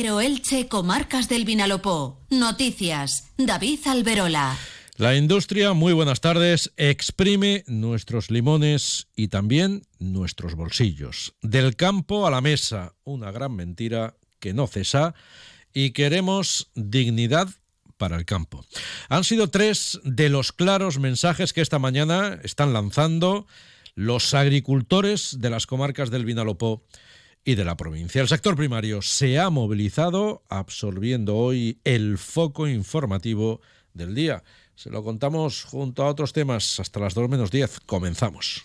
Elche, Comarcas del Vinalopó. Noticias. David Alberola. La industria, muy buenas tardes, exprime nuestros limones y también nuestros bolsillos. Del campo a la mesa, una gran mentira que no cesa y queremos dignidad para el campo. Han sido tres de los claros mensajes que esta mañana están lanzando los agricultores de las comarcas del Vinalopó y de la provincia. El sector primario se ha movilizado absorbiendo hoy el foco informativo del día. Se lo contamos junto a otros temas hasta las 2 menos 10. Comenzamos.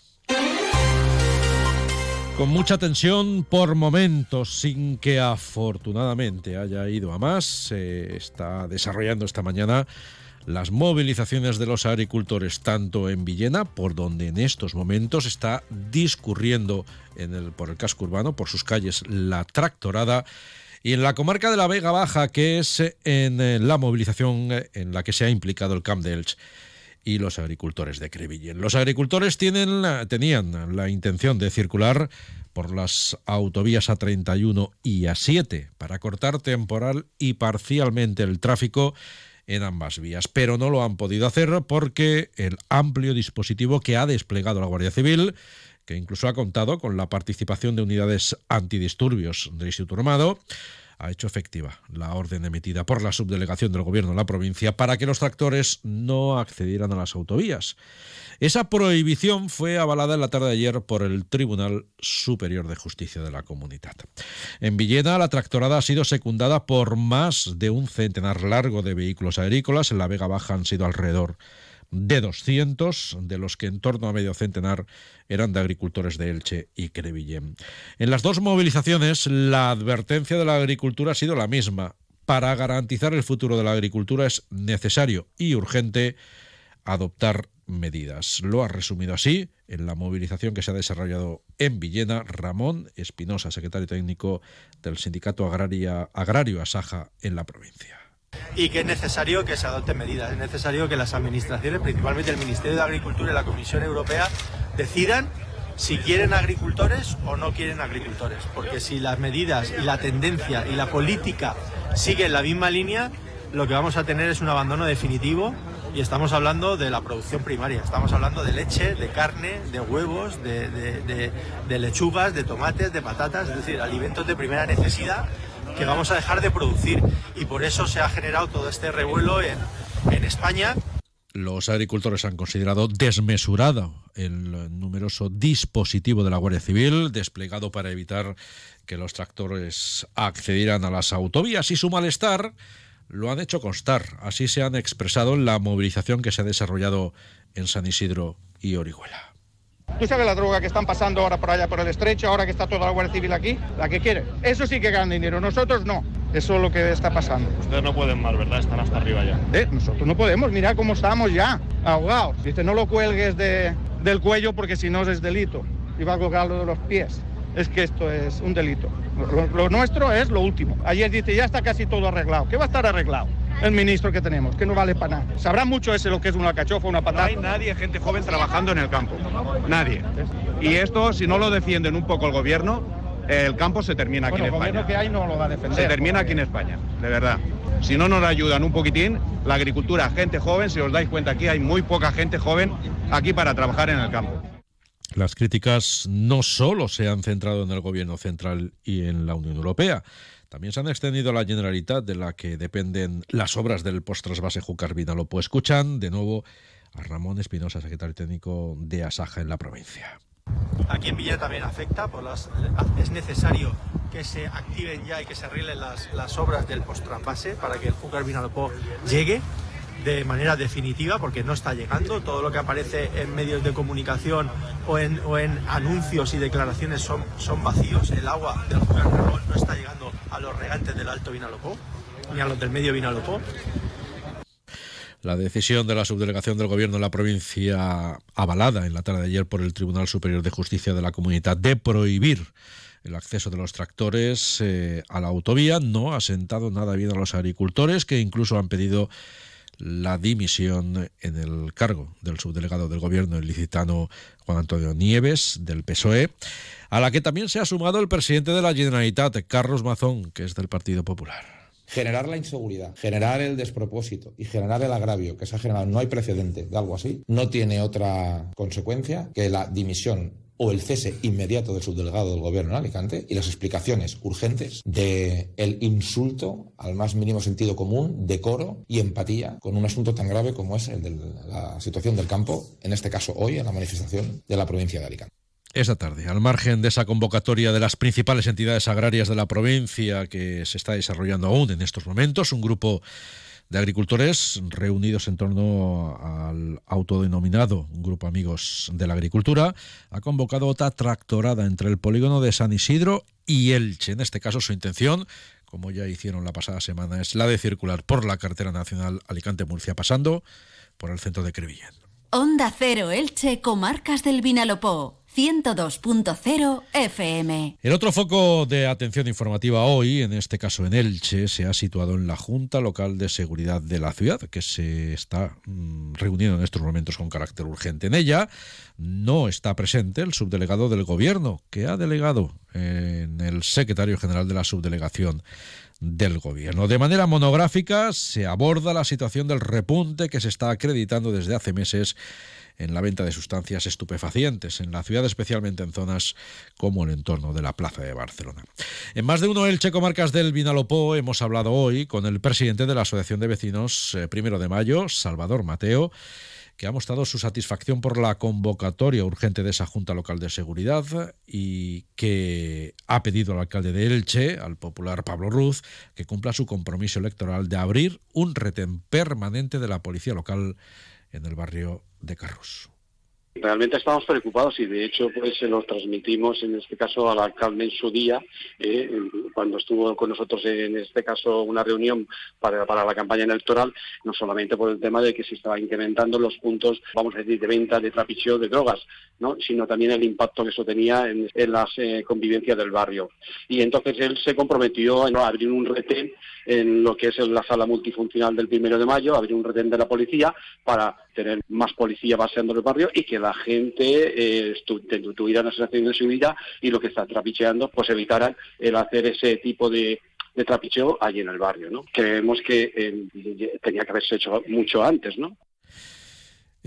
Con mucha tensión por momentos, sin que afortunadamente haya ido a más, se está desarrollando esta mañana las movilizaciones de los agricultores, tanto en Villena, por donde en estos momentos está discurriendo en el, por el casco urbano, por sus calles, la tractorada, y en la comarca de la Vega Baja, que es en eh, la movilización eh, en la que se ha implicado el Camp de Elche y los agricultores de Crevillén. Los agricultores tienen, tenían la intención de circular por las autovías A31 y A7 para cortar temporal y parcialmente el tráfico en ambas vías, pero no lo han podido hacer porque el amplio dispositivo que ha desplegado la Guardia Civil, que incluso ha contado con la participación de unidades antidisturbios del Instituto Armado, ha hecho efectiva la orden emitida por la subdelegación del Gobierno de la provincia para que los tractores no accedieran a las autovías. Esa prohibición fue avalada en la tarde de ayer por el Tribunal Superior de Justicia de la Comunidad. En Villena, la tractorada ha sido secundada por más de un centenar largo de vehículos agrícolas. En la Vega Baja han sido alrededor de 200, de los que en torno a medio centenar eran de agricultores de Elche y Crevillén. En las dos movilizaciones, la advertencia de la agricultura ha sido la misma. Para garantizar el futuro de la agricultura es necesario y urgente adoptar medidas. Lo ha resumido así en la movilización que se ha desarrollado en Villena Ramón Espinosa, secretario técnico del Sindicato Agrario Asaja en la provincia y que es necesario que se adopten medidas. Es necesario que las administraciones, principalmente el Ministerio de Agricultura y la Comisión Europea, decidan si quieren agricultores o no quieren agricultores. Porque si las medidas y la tendencia y la política siguen la misma línea, lo que vamos a tener es un abandono definitivo y estamos hablando de la producción primaria, estamos hablando de leche, de carne, de huevos, de, lechugas, de tomates, de patatas, es decir, alimentos de primera necesidad que vamos a dejar de producir y por eso se ha generado todo este revuelo en, España. Los agricultores han considerado desmesurado el numeroso dispositivo de la Guardia Civil desplegado para evitar que los tractores accedieran a las autovías y su malestar lo han hecho constar. Así se han expresado en la movilización que se ha desarrollado en San Isidro y Orihuela. ¿Tú sabes la droga que están pasando ahora por allá por el estrecho, ahora que está toda la Guardia Civil aquí? La que quiere. Eso sí que ganan dinero, nosotros no. Eso es lo que está pasando. Ustedes no pueden más, ¿verdad? Están hasta arriba ya. ¿Eh? Nosotros no podemos, mira cómo estamos ya, ahogados. Dice, no lo cuelgues de, del cuello porque si no es delito. Y va a colgarlo de los pies. Es que esto es un delito. Lo, lo nuestro es lo último. Ayer dice, ya está casi todo arreglado. ¿Qué va a estar arreglado? El ministro que tenemos, que no vale para nada. Sabrá mucho ese lo que es una cachofa, una patata. No hay nadie, gente joven, trabajando en el campo. Nadie. Y esto, si no lo defienden un poco el gobierno, el campo se termina aquí en España. El que hay no lo va a defender. Se termina aquí en España, de verdad. Si no nos ayudan un poquitín, la agricultura, gente joven, si os dais cuenta aquí hay muy poca gente joven aquí para trabajar en el campo. Las críticas no solo se han centrado en el gobierno central y en la Unión Europea, también se han extendido a la Generalitat, de la que dependen las obras del post-trasvase Júcar Vinalopó. Escuchan de nuevo a Ramón Espinosa, secretario técnico de Asaja en la provincia. Aquí en Villa también afecta, por las, es necesario que se activen ya y que se arreglen las, las obras del post-trasvase para que el Júcar Vinalopó llegue de manera definitiva porque no está llegando. Todo lo que aparece en medios de comunicación o en, o en anuncios y declaraciones son, son vacíos. El agua del no está llegando a los regantes del Vinalopó ni a los del medio Vinalopó. La decisión de la subdelegación del Gobierno de la provincia, avalada en la tarde de ayer por el Tribunal Superior de Justicia de la Comunidad, de prohibir el acceso de los tractores eh, a la autovía, no ha sentado nada bien a los agricultores, que incluso han pedido la dimisión en el cargo del subdelegado del gobierno ilicitano Juan Antonio Nieves del PSOE, a la que también se ha sumado el presidente de la Generalitat, Carlos Mazón, que es del Partido Popular. Generar la inseguridad, generar el despropósito y generar el agravio que se ha generado, no hay precedente de algo así, no tiene otra consecuencia que la dimisión o el cese inmediato del subdelegado del gobierno en Alicante y las explicaciones urgentes de el insulto al más mínimo sentido común, decoro y empatía con un asunto tan grave como es el de la situación del campo, en este caso hoy en la manifestación de la provincia de Alicante. Esta tarde, al margen de esa convocatoria de las principales entidades agrarias de la provincia que se está desarrollando aún en estos momentos, un grupo de agricultores reunidos en torno al autodenominado Grupo Amigos de la Agricultura, ha convocado otra tractorada entre el polígono de San Isidro y Elche. En este caso, su intención, como ya hicieron la pasada semana, es la de circular por la carretera nacional Alicante-Murcia, pasando por el centro de Crevillén. Onda Cero Elche, Comarcas del Vinalopó. 102.0 FM. El otro foco de atención informativa hoy, en este caso en Elche, se ha situado en la Junta Local de Seguridad de la ciudad, que se está mm, reuniendo en estos momentos con carácter urgente. En ella no está presente el subdelegado del Gobierno, que ha delegado en el secretario general de la subdelegación del gobierno. De manera monográfica se aborda la situación del repunte que se está acreditando desde hace meses en la venta de sustancias estupefacientes en la ciudad, especialmente en zonas como el entorno de la Plaza de Barcelona. En más de uno el Checo Marcas del Vinalopó hemos hablado hoy con el presidente de la Asociación de Vecinos eh, Primero de Mayo, Salvador Mateo, que ha mostrado su satisfacción por la convocatoria urgente de esa Junta Local de Seguridad y que ha pedido al alcalde de Elche, al popular Pablo Ruz, que cumpla su compromiso electoral de abrir un retén permanente de la policía local en el barrio de Carros. Realmente estamos preocupados y de hecho pues se lo transmitimos en este caso al alcalde en su día, eh, cuando estuvo con nosotros en este caso una reunión para, la campaña electoral, no solamente por el tema de que se estaban incrementando los puntos, vamos a decir, de venta de trapicheo de drogas, ¿no? sino también el impacto que eso tenía en, las eh, convivencias del barrio. Y entonces él se comprometió a abrir un retén en lo que es la sala multifuncional del primero de mayo, abrir un retén de la policía para tener más policía paseando en el barrio y que la gente eh, tuviera una sensación de seguridad y lo que está trapicheando, pues evitaran el hacer ese tipo de, trapicheo allí en el barrio, ¿no? Creemos que eh, tenía que haberse hecho mucho antes, ¿no?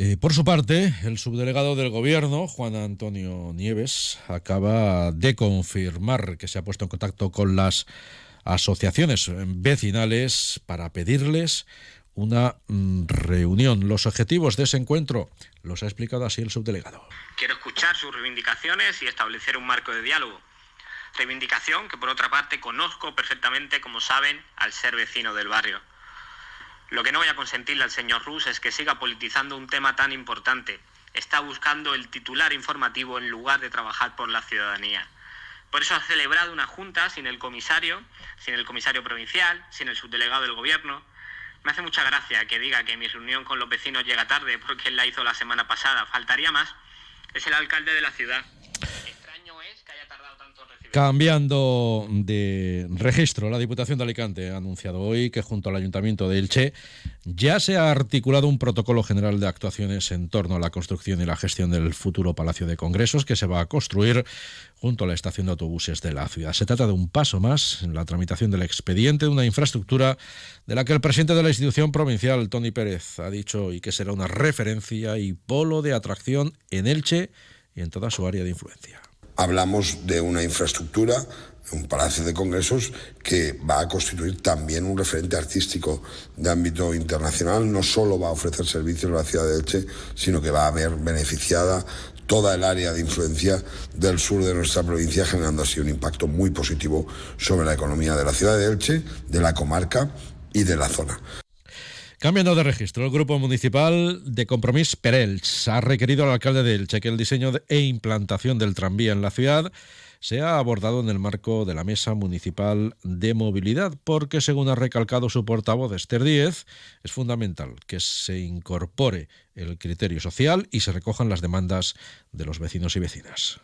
Eh, por su parte, el subdelegado del Gobierno, Juan Antonio Nieves, acaba de confirmar que se ha puesto en contacto con las asociaciones vecinales para pedirles una mm, reunión. Los objetivos de ese encuentro los ha explicado así el subdelegado. Quiero escuchar sus reivindicaciones y establecer un marco de diálogo. Reivindicación que por otra parte conozco perfectamente, como saben, al ser vecino del barrio. Lo que no voy a consentirle al señor Rus es que siga politizando un tema tan importante. Está buscando el titular informativo en lugar de trabajar por la ciudadanía. Por eso ha celebrado una junta sin el comisario, sin el comisario provincial, sin el subdelegado del gobierno, me hace mucha gracia que diga que mi reunión con los vecinos llega tarde porque él la hizo la semana pasada. Faltaría más. Es el alcalde de la ciudad. Extraño es que haya tardado tanto en recibir. Cambiando de registro, la Diputación de Alicante ha anunciado hoy que junto al Ayuntamiento de Elche ya se ha articulado un protocolo general de actuaciones en torno a la construcción y la gestión del futuro Palacio de Congresos que se va a construir junto a la estación de autobuses de la ciudad. Se trata de un paso más en la tramitación del expediente de una infraestructura de la que el presidente de la institución provincial, Tony Pérez, ha dicho y que será una referencia y polo de atracción en Elche y en toda su área de influencia. Hablamos de una infraestructura un palacio de congresos que va a constituir también un referente artístico de ámbito internacional. No solo va a ofrecer servicios a la ciudad de Elche, sino que va a ver beneficiada toda el área de influencia del sur de nuestra provincia, generando así un impacto muy positivo sobre la economía de la ciudad de Elche, de la comarca y de la zona. Cambiando de registro, el Grupo Municipal de Compromís Perelch ha requerido al alcalde de Elche que el diseño e implantación del tranvía en la ciudad se ha abordado en el marco de la Mesa Municipal de Movilidad, porque según ha recalcado su portavoz Esther Díez, es fundamental que se incorpore el criterio social y se recojan las demandas de los vecinos y vecinas.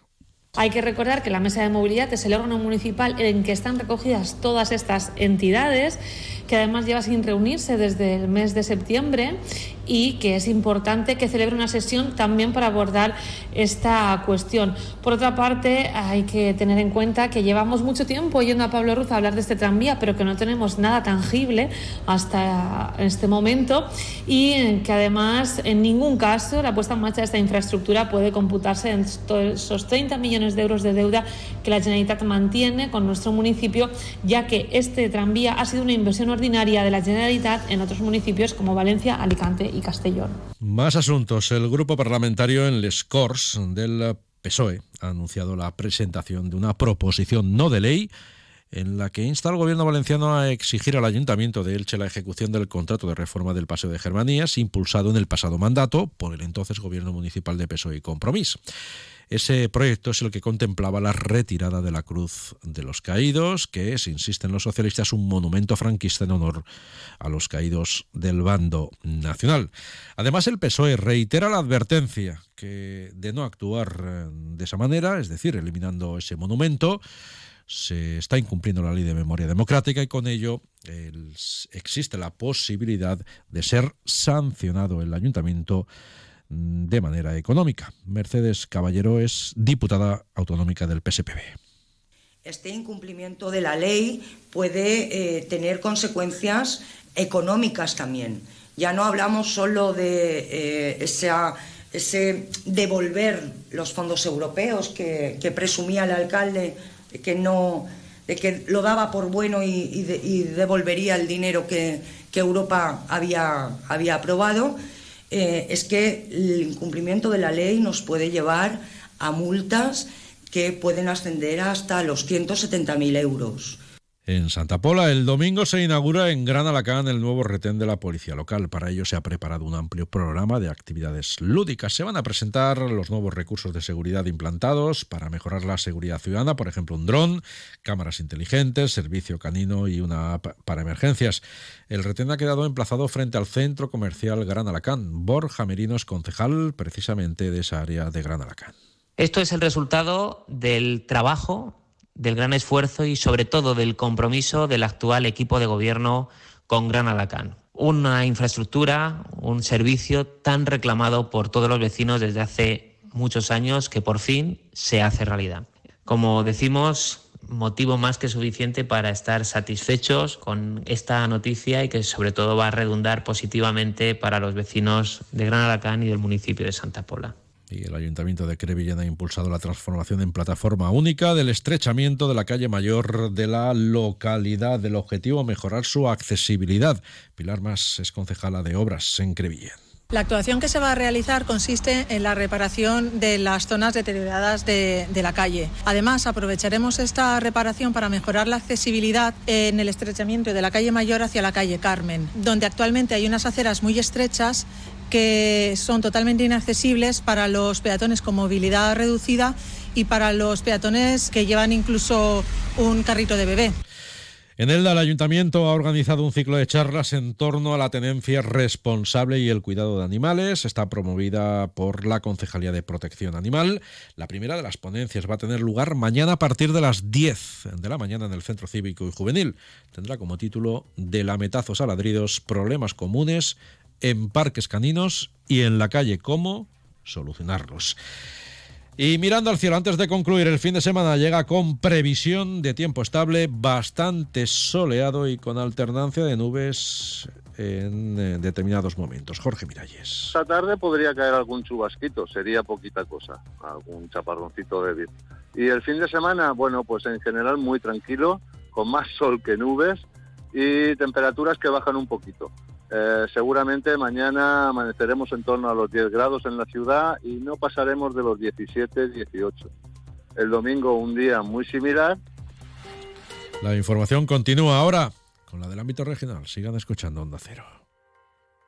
Hay que recordar que la mesa de movilidad es el órgano municipal en que están recogidas todas estas entidades que además lleva sin reunirse desde el mes de septiembre y que es importante que celebre una sesión también para abordar esta cuestión. Por otra parte, hay que tener en cuenta que llevamos mucho tiempo oyendo a Pablo Ruz hablar de este tranvía, pero que no tenemos nada tangible hasta este momento y que además en ningún caso la puesta en marcha de esta infraestructura puede computarse en esos 30 millones de euros de deuda que la Generalitat mantiene con nuestro municipio, ya que este tranvía ha sido una inversión ordinaria de la Generalitat en otros municipios como Valencia, Alicante y Castellón. Más asuntos. El grupo parlamentario en Les Corts del PSOE ha anunciado la presentación de una proposición no de ley en la que insta al gobierno valenciano a exigir al ayuntamiento de Elche la ejecución del contrato de reforma del Paseo de Germanías impulsado en el pasado mandato por el entonces gobierno municipal de PSOE y Compromís. Ese proyecto es el que contemplaba la retirada de la Cruz de los Caídos, que es, insisten los socialistas, un monumento franquista en honor a los caídos del bando nacional. Además, el PSOE reitera la advertencia que de no actuar eh, de esa manera, es decir, eliminando ese monumento, se está incumpliendo la ley de memoria democrática y con ello existe la posibilidad de ser sancionado el ayuntamiento de manera económica. Mercedes Caballero es diputada autonómica del PSPB. Este incumplimiento de la ley puede eh, tener consecuencias económicas también. Ya no hablamos solo de eh, ese devolver los fondos europeos que, presumía el alcalde que no de que lo daba por bueno y, devolvería el dinero que, Europa había aprobado, eh, es que el incumplimiento de la ley nos puede llevar a multas que pueden ascender hasta los 170.000 euros. En Santa Pola, el domingo se inaugura en Gran Alacán el nuevo retén de la policía local. Para ello se ha preparado un amplio programa de actividades lúdicas. Se van a presentar los nuevos recursos de seguridad implantados para mejorar la seguridad ciudadana, por ejemplo, un dron, cámaras inteligentes, servicio canino y una app para emergencias. El retén ha quedado emplazado frente al centro comercial Gran Alacán. Borja Merino es concejal precisamente de esa área de Gran Alacán. Esto es el resultado del trabajo del gran esfuerzo y sobre todo del compromiso del actual equipo de gobierno con Gran Alacán. Una infraestructura, un servicio tan reclamado por todos los vecinos desde hace muchos años que por fin se hace realidad. Como decimos, motivo más que suficiente para estar satisfechos con esta noticia y que sobre todo va a redundar positivamente para los vecinos de Gran Alacán y del municipio de Santa Pola el Ayuntamiento de Crevillén ha impulsado la transformación en plataforma única del estrechamiento de la calle mayor de la localidad. El objetivo mejorar su accesibilidad. Pilar Más es concejala de obras en Crevillén. La actuación que se va a realizar consiste en la reparación de las zonas deterioradas de, de, la calle. Además, aprovecharemos esta reparación para mejorar la accesibilidad en el estrechamiento de la calle Mayor hacia la calle Carmen, donde actualmente hay unas aceras muy estrechas que son totalmente inaccesibles para los peatones con movilidad reducida y para los peatones que llevan incluso un carrito de bebé. En Elda, el ayuntamiento ha organizado un ciclo de charlas en torno a la tenencia responsable y el cuidado de animales. Está promovida por la Concejalía de Protección Animal. La primera de las ponencias va a tener lugar mañana a partir de las 10 de la mañana en el Centro Cívico y Juvenil. Tendrá como título De lametazos a ladridos, problemas comunes en parques caninos y en la calle cómo solucionarlos. Y mirando al cielo, antes de concluir, el fin de semana llega con previsión de tiempo estable, bastante soleado y con alternancia de nubes en eh, determinados momentos. Jorge Miralles. Esta tarde podría caer algún chubasquito, sería poquita cosa, algún chaparroncito débil. Y el fin de semana, bueno, pues en general muy tranquilo, con más sol que nubes y temperaturas que bajan un poquito. Eh, seguramente mañana amaneceremos en torno a los 10 grados en la ciudad y no pasaremos de los 17, 18. El domingo un día muy similar. La información continúa ahora con la del ámbito regional. Sigan escuchando Onda Cero.